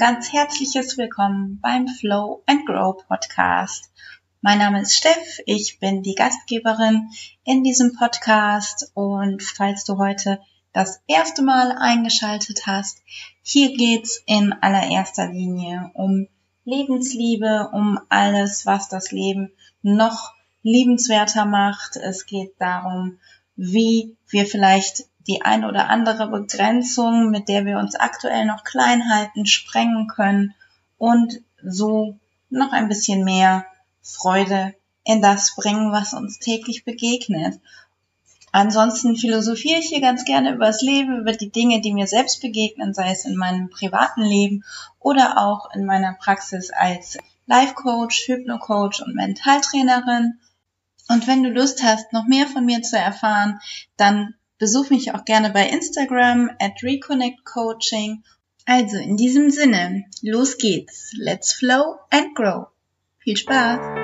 ganz herzliches Willkommen beim Flow and Grow Podcast. Mein Name ist Steff, ich bin die Gastgeberin in diesem Podcast und falls du heute das erste Mal eingeschaltet hast, hier geht's in allererster Linie um Lebensliebe, um alles, was das Leben noch liebenswerter macht. Es geht darum, wie wir vielleicht die ein oder andere Begrenzung, mit der wir uns aktuell noch klein halten, sprengen können und so noch ein bisschen mehr Freude in das bringen, was uns täglich begegnet. Ansonsten philosophiere ich hier ganz gerne über das Leben, über die Dinge, die mir selbst begegnen, sei es in meinem privaten Leben oder auch in meiner Praxis als Life Coach, Hypno-Coach und Mentaltrainerin. Und wenn du Lust hast, noch mehr von mir zu erfahren, dann Besuch mich auch gerne bei Instagram at Reconnect Coaching. Also in diesem Sinne, los geht's. Let's flow and grow. Viel Spaß!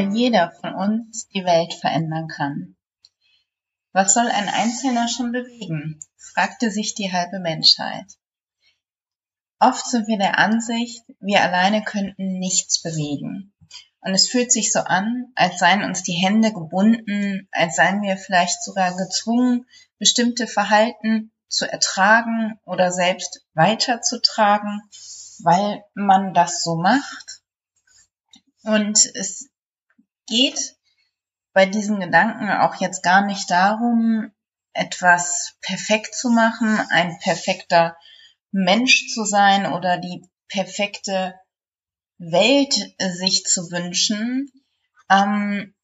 Weil jeder von uns die Welt verändern kann. Was soll ein Einzelner schon bewegen? fragte sich die halbe Menschheit. Oft sind wir der Ansicht, wir alleine könnten nichts bewegen. Und es fühlt sich so an, als seien uns die Hände gebunden, als seien wir vielleicht sogar gezwungen, bestimmte Verhalten zu ertragen oder selbst weiterzutragen, weil man das so macht. Und es geht bei diesen Gedanken auch jetzt gar nicht darum, etwas perfekt zu machen, ein perfekter Mensch zu sein oder die perfekte Welt sich zu wünschen. Ähm,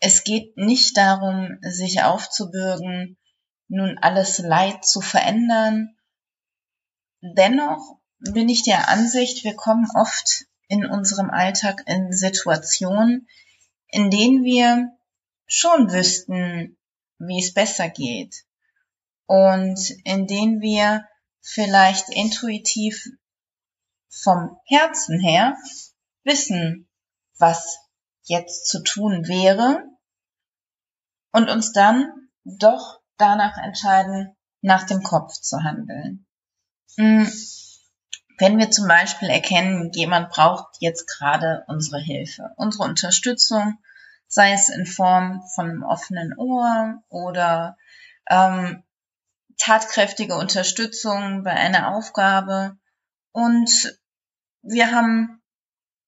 es geht nicht darum, sich aufzubürgen, nun alles Leid zu verändern. Dennoch bin ich der Ansicht, wir kommen oft in unserem Alltag in Situationen, in denen wir schon wüssten, wie es besser geht und in denen wir vielleicht intuitiv vom Herzen her wissen, was jetzt zu tun wäre und uns dann doch danach entscheiden, nach dem Kopf zu handeln. Wenn wir zum Beispiel erkennen, jemand braucht jetzt gerade unsere Hilfe, unsere Unterstützung, sei es in Form von einem offenen Ohr oder ähm, tatkräftige Unterstützung bei einer Aufgabe. Und wir haben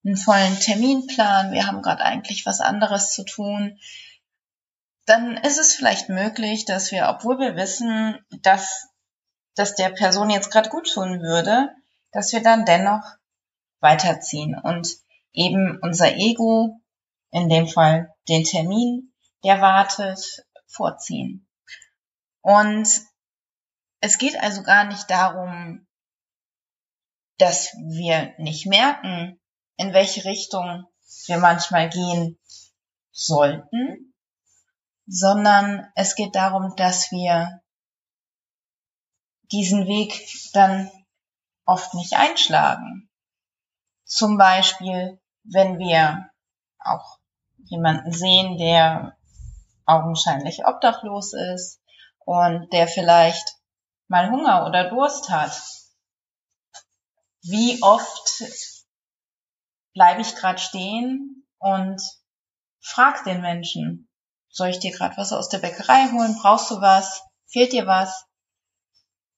einen vollen Terminplan, wir haben gerade eigentlich was anderes zu tun, dann ist es vielleicht möglich, dass wir, obwohl wir wissen, dass dass der Person jetzt gerade gut tun würde, dass wir dann dennoch weiterziehen und eben unser Ego, in dem Fall den Termin, der wartet, vorziehen. Und es geht also gar nicht darum, dass wir nicht merken, in welche Richtung wir manchmal gehen sollten, sondern es geht darum, dass wir diesen Weg dann oft nicht einschlagen. Zum Beispiel, wenn wir auch jemanden sehen, der augenscheinlich obdachlos ist und der vielleicht mal Hunger oder Durst hat. Wie oft bleibe ich gerade stehen und frag den Menschen, soll ich dir gerade was aus der Bäckerei holen? Brauchst du was? Fehlt dir was?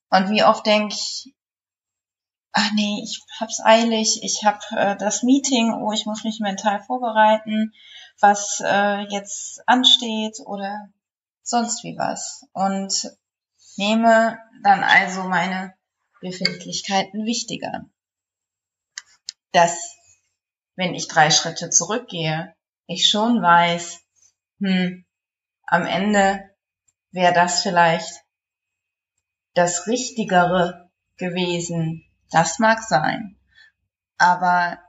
Und wie oft denke ich, ach nee, ich hab's eilig, ich hab äh, das Meeting, oh, ich muss mich mental vorbereiten, was äh, jetzt ansteht oder sonst wie was. Und nehme dann also meine Befindlichkeiten wichtiger. Dass, wenn ich drei Schritte zurückgehe, ich schon weiß, hm, am Ende wäre das vielleicht das Richtigere gewesen, das mag sein. Aber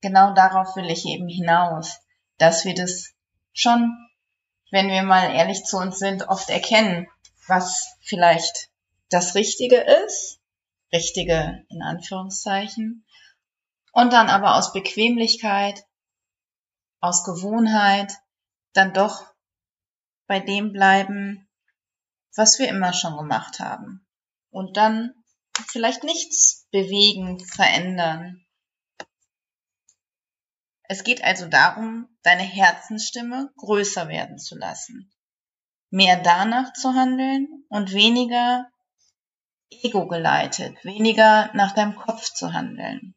genau darauf will ich eben hinaus, dass wir das schon, wenn wir mal ehrlich zu uns sind, oft erkennen, was vielleicht das Richtige ist, Richtige in Anführungszeichen, und dann aber aus Bequemlichkeit, aus Gewohnheit dann doch bei dem bleiben, was wir immer schon gemacht haben. Und dann vielleicht nichts bewegen, verändern. Es geht also darum, deine Herzensstimme größer werden zu lassen. Mehr danach zu handeln und weniger ego geleitet, weniger nach deinem Kopf zu handeln.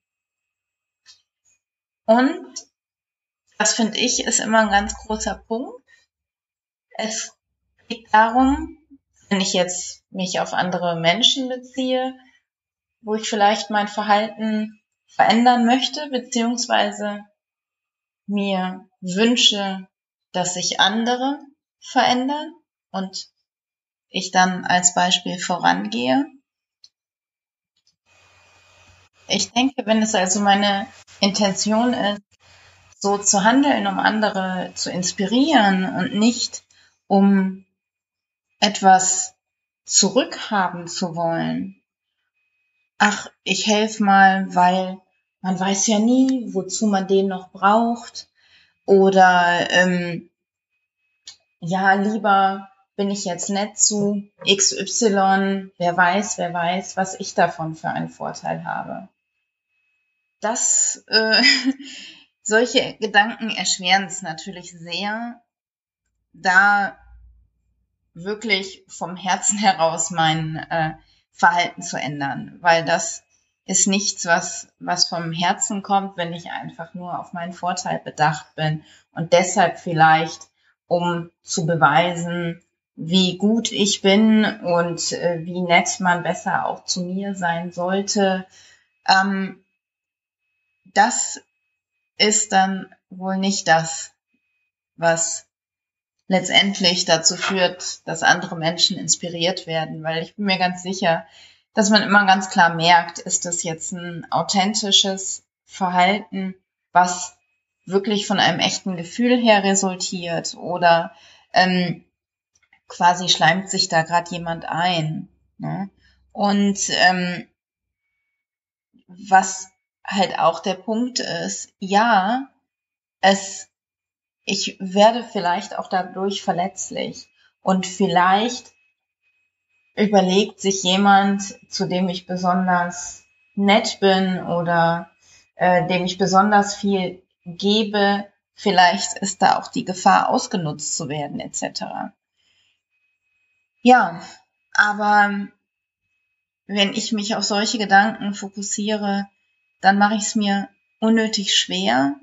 Und das finde ich ist immer ein ganz großer Punkt. Es geht darum, wenn ich jetzt mich auf andere Menschen beziehe, wo ich vielleicht mein Verhalten verändern möchte, beziehungsweise mir wünsche, dass sich andere verändern und ich dann als Beispiel vorangehe. Ich denke, wenn es also meine Intention ist, so zu handeln, um andere zu inspirieren und nicht um etwas zurückhaben zu wollen. Ach, ich helfe mal, weil man weiß ja nie, wozu man den noch braucht. Oder ähm, ja, lieber bin ich jetzt nett zu XY, wer weiß, wer weiß, was ich davon für einen Vorteil habe. Das, äh, solche Gedanken erschweren es natürlich sehr, da wirklich vom Herzen heraus mein äh, Verhalten zu ändern, weil das ist nichts, was, was vom Herzen kommt, wenn ich einfach nur auf meinen Vorteil bedacht bin und deshalb vielleicht, um zu beweisen, wie gut ich bin und äh, wie nett man besser auch zu mir sein sollte. Ähm, das ist dann wohl nicht das, was letztendlich dazu führt, dass andere Menschen inspiriert werden, weil ich bin mir ganz sicher, dass man immer ganz klar merkt, ist das jetzt ein authentisches Verhalten, was wirklich von einem echten Gefühl her resultiert oder ähm, quasi schleimt sich da gerade jemand ein. Ne? Und ähm, was halt auch der Punkt ist, ja, es ich werde vielleicht auch dadurch verletzlich und vielleicht überlegt sich jemand, zu dem ich besonders nett bin oder äh, dem ich besonders viel gebe, vielleicht ist da auch die Gefahr ausgenutzt zu werden etc. Ja, aber wenn ich mich auf solche Gedanken fokussiere, dann mache ich es mir unnötig schwer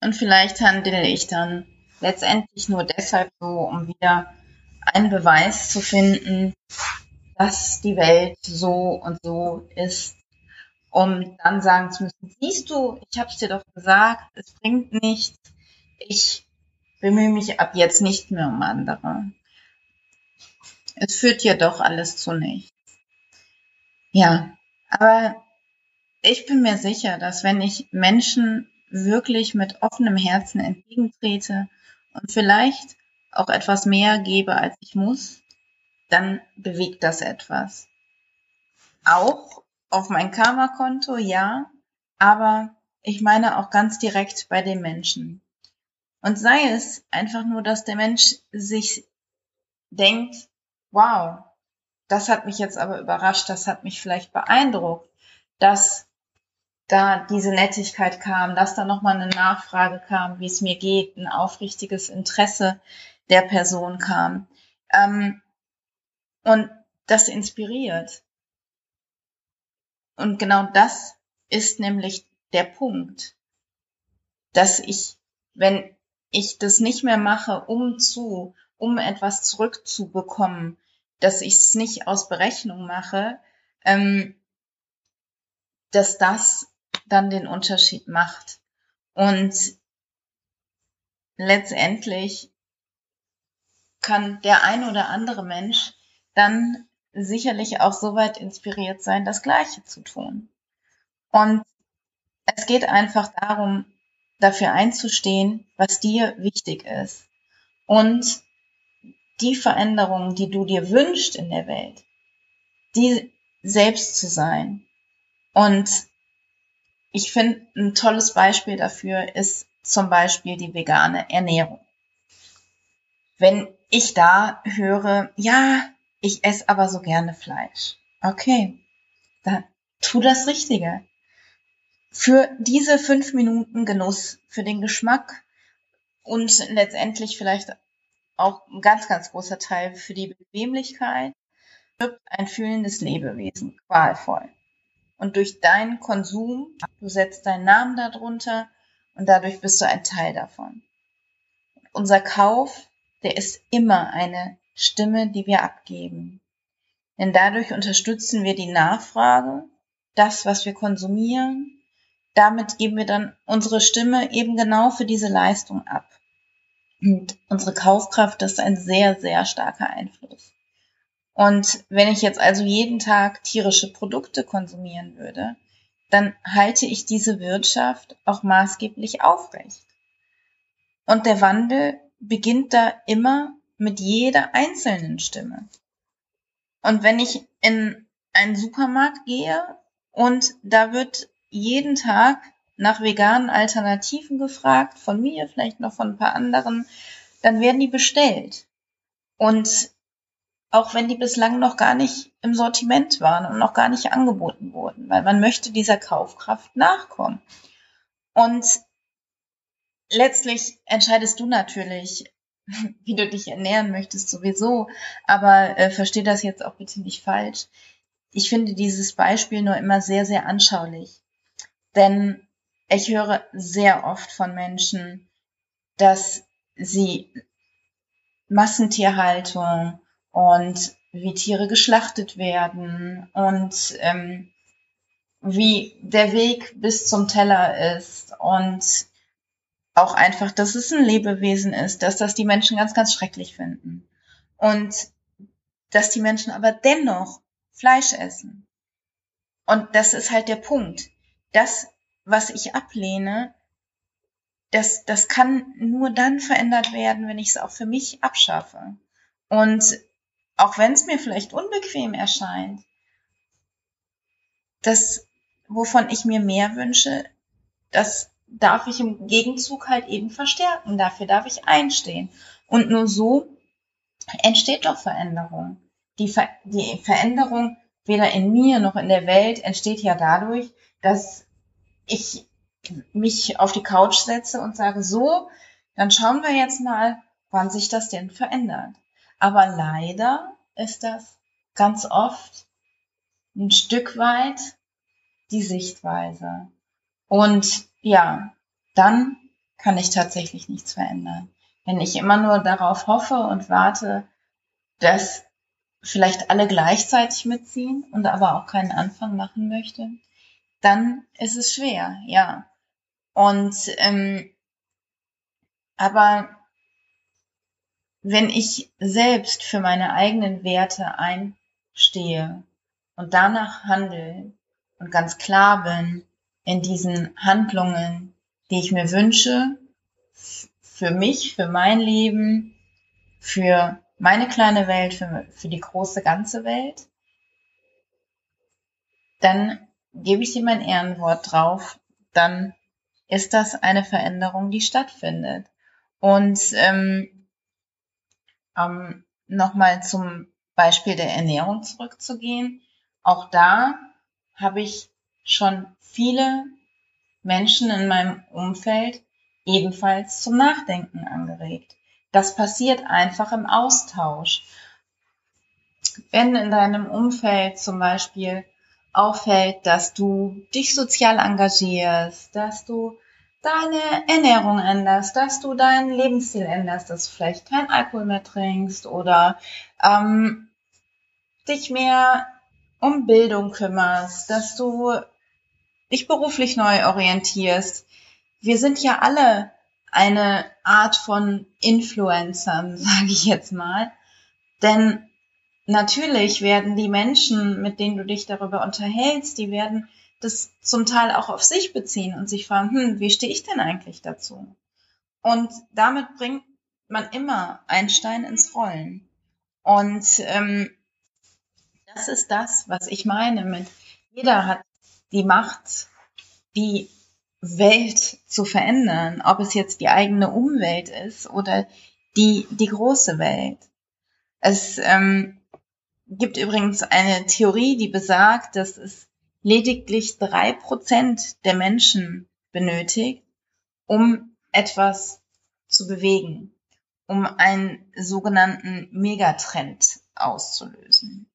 und vielleicht handle ich dann letztendlich nur deshalb so, um wieder einen Beweis zu finden, dass die Welt so und so ist, um dann sagen zu müssen, siehst du, ich habe es dir doch gesagt, es bringt nichts, ich bemühe mich ab jetzt nicht mehr um andere. Es führt ja doch alles zu nichts. Ja, aber ich bin mir sicher, dass wenn ich Menschen wirklich mit offenem Herzen entgegentrete und vielleicht auch etwas mehr gebe, als ich muss, dann bewegt das etwas. Auch auf mein Karma-Konto, ja, aber ich meine auch ganz direkt bei den Menschen. Und sei es einfach nur, dass der Mensch sich denkt, wow, das hat mich jetzt aber überrascht, das hat mich vielleicht beeindruckt, dass da diese Nettigkeit kam, dass da nochmal eine Nachfrage kam, wie es mir geht, ein aufrichtiges Interesse der Person kam. Ähm, und das inspiriert. Und genau das ist nämlich der Punkt, dass ich, wenn ich das nicht mehr mache, um zu, um etwas zurückzubekommen, dass ich es nicht aus Berechnung mache, ähm, dass das dann den Unterschied macht. Und letztendlich kann der ein oder andere Mensch dann sicherlich auch so weit inspiriert sein, das Gleiche zu tun. Und es geht einfach darum, dafür einzustehen, was dir wichtig ist. Und die Veränderungen, die du dir wünschst in der Welt, die selbst zu sein. Und ich finde, ein tolles Beispiel dafür ist zum Beispiel die vegane Ernährung. Wenn ich da höre, ja, ich esse aber so gerne Fleisch. Okay, dann tu das Richtige. Für diese fünf Minuten Genuss, für den Geschmack und letztendlich vielleicht auch ein ganz, ganz großer Teil für die Bequemlichkeit, stirbt ein fühlendes Lebewesen qualvoll. Und durch deinen Konsum, du setzt deinen Namen darunter und dadurch bist du ein Teil davon. Unser Kauf, der ist immer eine Stimme, die wir abgeben. Denn dadurch unterstützen wir die Nachfrage, das, was wir konsumieren. Damit geben wir dann unsere Stimme eben genau für diese Leistung ab. Und unsere Kaufkraft ist ein sehr, sehr starker Einfluss. Und wenn ich jetzt also jeden Tag tierische Produkte konsumieren würde, dann halte ich diese Wirtschaft auch maßgeblich aufrecht. Und der Wandel beginnt da immer mit jeder einzelnen Stimme. Und wenn ich in einen Supermarkt gehe und da wird jeden Tag nach veganen Alternativen gefragt, von mir, vielleicht noch von ein paar anderen, dann werden die bestellt. Und auch wenn die bislang noch gar nicht im Sortiment waren und noch gar nicht angeboten wurden, weil man möchte dieser Kaufkraft nachkommen. Und letztlich entscheidest du natürlich, wie du dich ernähren möchtest sowieso, aber äh, versteh das jetzt auch bitte nicht falsch. Ich finde dieses Beispiel nur immer sehr, sehr anschaulich. Denn ich höre sehr oft von Menschen, dass sie Massentierhaltung und wie Tiere geschlachtet werden und ähm, wie der Weg bis zum Teller ist und auch einfach, dass es ein Lebewesen ist, dass das die Menschen ganz, ganz schrecklich finden und dass die Menschen aber dennoch Fleisch essen. Und das ist halt der Punkt. Das, was ich ablehne, das, das kann nur dann verändert werden, wenn ich es auch für mich abschaffe. Und auch wenn es mir vielleicht unbequem erscheint, das, wovon ich mir mehr wünsche, das darf ich im Gegenzug halt eben verstärken. Dafür darf ich einstehen. Und nur so entsteht doch Veränderung. Die, Ver die Veränderung weder in mir noch in der Welt entsteht ja dadurch, dass ich mich auf die Couch setze und sage, so, dann schauen wir jetzt mal, wann sich das denn verändert. Aber leider ist das ganz oft ein Stück weit die Sichtweise. Und ja, dann kann ich tatsächlich nichts verändern. Wenn ich immer nur darauf hoffe und warte, dass vielleicht alle gleichzeitig mitziehen und aber auch keinen Anfang machen möchte, dann ist es schwer, ja. Und ähm, aber wenn ich selbst für meine eigenen Werte einstehe und danach handle und ganz klar bin in diesen Handlungen, die ich mir wünsche, für mich, für mein Leben, für meine kleine Welt, für, für die große ganze Welt, dann gebe ich dir mein Ehrenwort drauf, dann ist das eine Veränderung, die stattfindet. Und ähm, ähm, Nochmal zum Beispiel der Ernährung zurückzugehen. Auch da habe ich schon viele Menschen in meinem Umfeld ebenfalls zum Nachdenken angeregt. Das passiert einfach im Austausch. Wenn in deinem Umfeld zum Beispiel auffällt, dass du dich sozial engagierst, dass du deine Ernährung änderst, dass du deinen Lebensstil änderst, dass du vielleicht kein Alkohol mehr trinkst oder ähm, dich mehr um Bildung kümmerst, dass du dich beruflich neu orientierst. Wir sind ja alle eine Art von Influencern, sage ich jetzt mal. Denn natürlich werden die Menschen, mit denen du dich darüber unterhältst, die werden das zum Teil auch auf sich beziehen und sich fragen, hm, wie stehe ich denn eigentlich dazu? Und damit bringt man immer einen Stein ins Rollen. Und ähm, das ist das, was ich meine mit, jeder hat die Macht, die Welt zu verändern, ob es jetzt die eigene Umwelt ist oder die, die große Welt. Es ähm, gibt übrigens eine Theorie, die besagt, dass es lediglich drei Prozent der Menschen benötigt, um etwas zu bewegen, um einen sogenannten Megatrend auszulösen.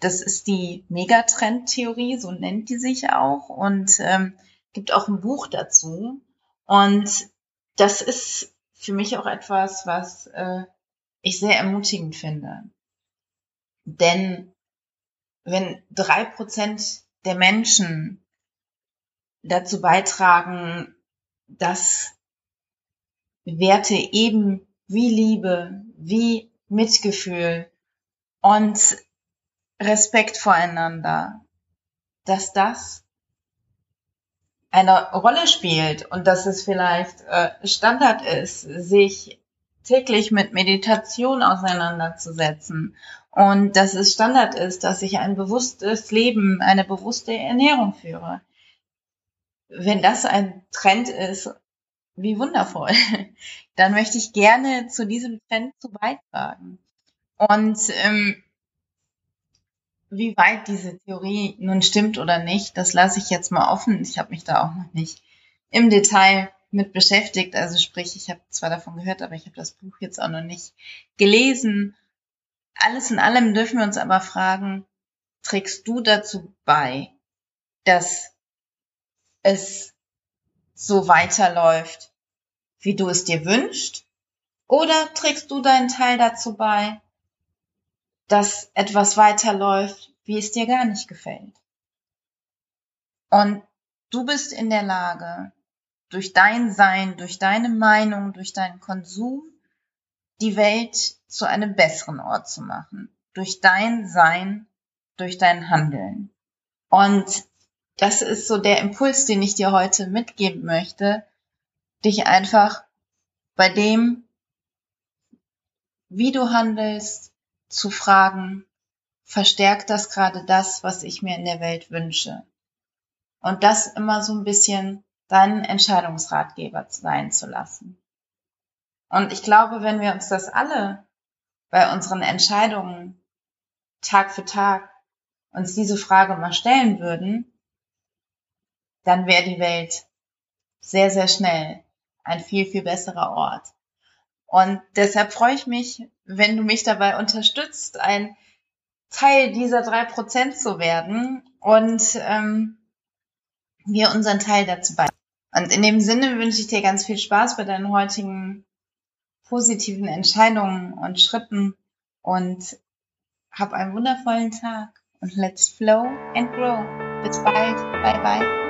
Das ist die Megatrend-Theorie, so nennt die sich auch und ähm, gibt auch ein Buch dazu. Und das ist für mich auch etwas, was äh, ich sehr ermutigend finde. Denn wenn drei Prozent der Menschen dazu beitragen, dass Werte eben wie Liebe, wie Mitgefühl und Respekt voreinander, dass das eine Rolle spielt und dass es vielleicht äh, Standard ist, sich täglich mit Meditation auseinanderzusetzen und dass es Standard ist, dass ich ein bewusstes Leben, eine bewusste Ernährung führe. Wenn das ein Trend ist, wie wundervoll, dann möchte ich gerne zu diesem Trend zu beitragen. Und ähm, wie weit diese Theorie nun stimmt oder nicht, das lasse ich jetzt mal offen. Ich habe mich da auch noch nicht im Detail mit beschäftigt. Also sprich, ich habe zwar davon gehört, aber ich habe das Buch jetzt auch noch nicht gelesen. Alles in allem dürfen wir uns aber fragen, trägst du dazu bei, dass es so weiterläuft, wie du es dir wünschst? Oder trägst du deinen Teil dazu bei, dass etwas weiterläuft, wie es dir gar nicht gefällt? Und du bist in der Lage, durch dein Sein, durch deine Meinung, durch deinen Konsum die Welt zu einem besseren Ort zu machen. Durch dein Sein, durch dein Handeln. Und das ist so der Impuls, den ich dir heute mitgeben möchte, dich einfach bei dem, wie du handelst, zu fragen, verstärkt das gerade das, was ich mir in der Welt wünsche? Und das immer so ein bisschen deinen Entscheidungsratgeber sein zu lassen. Und ich glaube, wenn wir uns das alle bei unseren Entscheidungen Tag für Tag uns diese Frage mal stellen würden, dann wäre die Welt sehr, sehr schnell ein viel, viel besserer Ort. Und deshalb freue ich mich, wenn du mich dabei unterstützt, ein Teil dieser drei Prozent zu werden und ähm, wir unseren Teil dazu beitragen. Und in dem Sinne wünsche ich dir ganz viel Spaß bei deinen heutigen positiven Entscheidungen und Schritten und hab einen wundervollen Tag und let's flow and grow. Bis bald. Bye bye.